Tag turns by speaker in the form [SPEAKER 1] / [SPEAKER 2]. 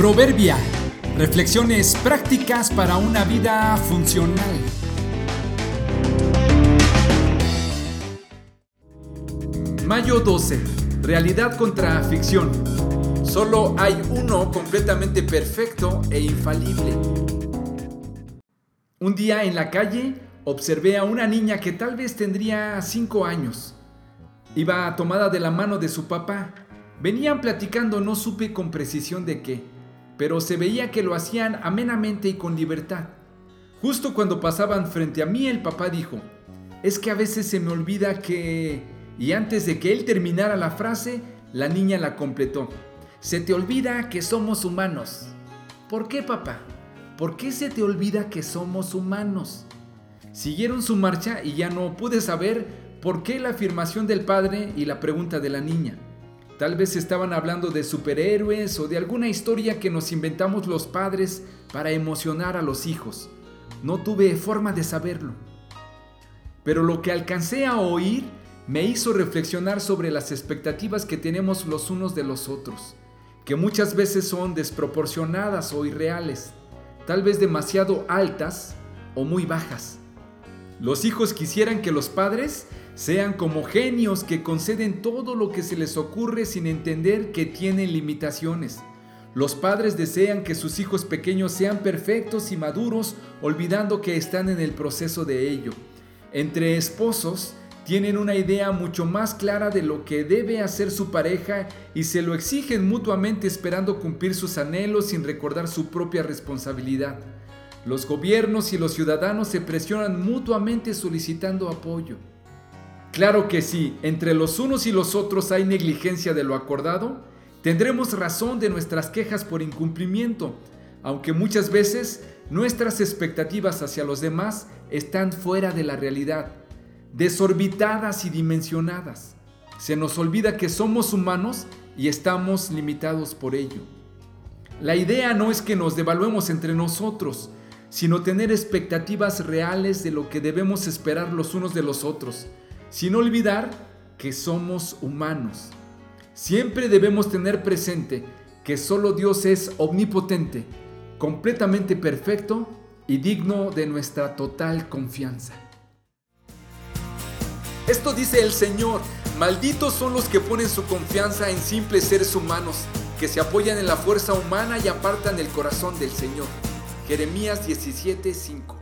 [SPEAKER 1] Proverbia. Reflexiones prácticas para una vida funcional. Mayo 12. Realidad contra ficción. Solo hay uno completamente perfecto e infalible. Un día en la calle observé a una niña que tal vez tendría 5 años. Iba tomada de la mano de su papá. Venían platicando, no supe con precisión de qué, pero se veía que lo hacían amenamente y con libertad. Justo cuando pasaban frente a mí, el papá dijo, es que a veces se me olvida que y antes de que él terminara la frase, la niña la completó. Se te olvida que somos humanos. ¿Por qué, papá? ¿Por qué se te olvida que somos humanos? Siguieron su marcha y ya no pude saber por qué la afirmación del padre y la pregunta de la niña. Tal vez estaban hablando de superhéroes o de alguna historia que nos inventamos los padres para emocionar a los hijos. No tuve forma de saberlo. Pero lo que alcancé a oír me hizo reflexionar sobre las expectativas que tenemos los unos de los otros, que muchas veces son desproporcionadas o irreales, tal vez demasiado altas o muy bajas. Los hijos quisieran que los padres sean como genios que conceden todo lo que se les ocurre sin entender que tienen limitaciones. Los padres desean que sus hijos pequeños sean perfectos y maduros, olvidando que están en el proceso de ello. Entre esposos, tienen una idea mucho más clara de lo que debe hacer su pareja y se lo exigen mutuamente esperando cumplir sus anhelos sin recordar su propia responsabilidad. Los gobiernos y los ciudadanos se presionan mutuamente solicitando apoyo. Claro que sí, entre los unos y los otros hay negligencia de lo acordado, tendremos razón de nuestras quejas por incumplimiento, aunque muchas veces nuestras expectativas hacia los demás están fuera de la realidad desorbitadas y dimensionadas. Se nos olvida que somos humanos y estamos limitados por ello. La idea no es que nos devaluemos entre nosotros, sino tener expectativas reales de lo que debemos esperar los unos de los otros, sin olvidar que somos humanos. Siempre debemos tener presente que solo Dios es omnipotente, completamente perfecto y digno de nuestra total confianza. Esto dice el Señor, malditos son los que ponen su confianza en simples seres humanos, que se apoyan en la fuerza humana y apartan el corazón del Señor. Jeremías 17:5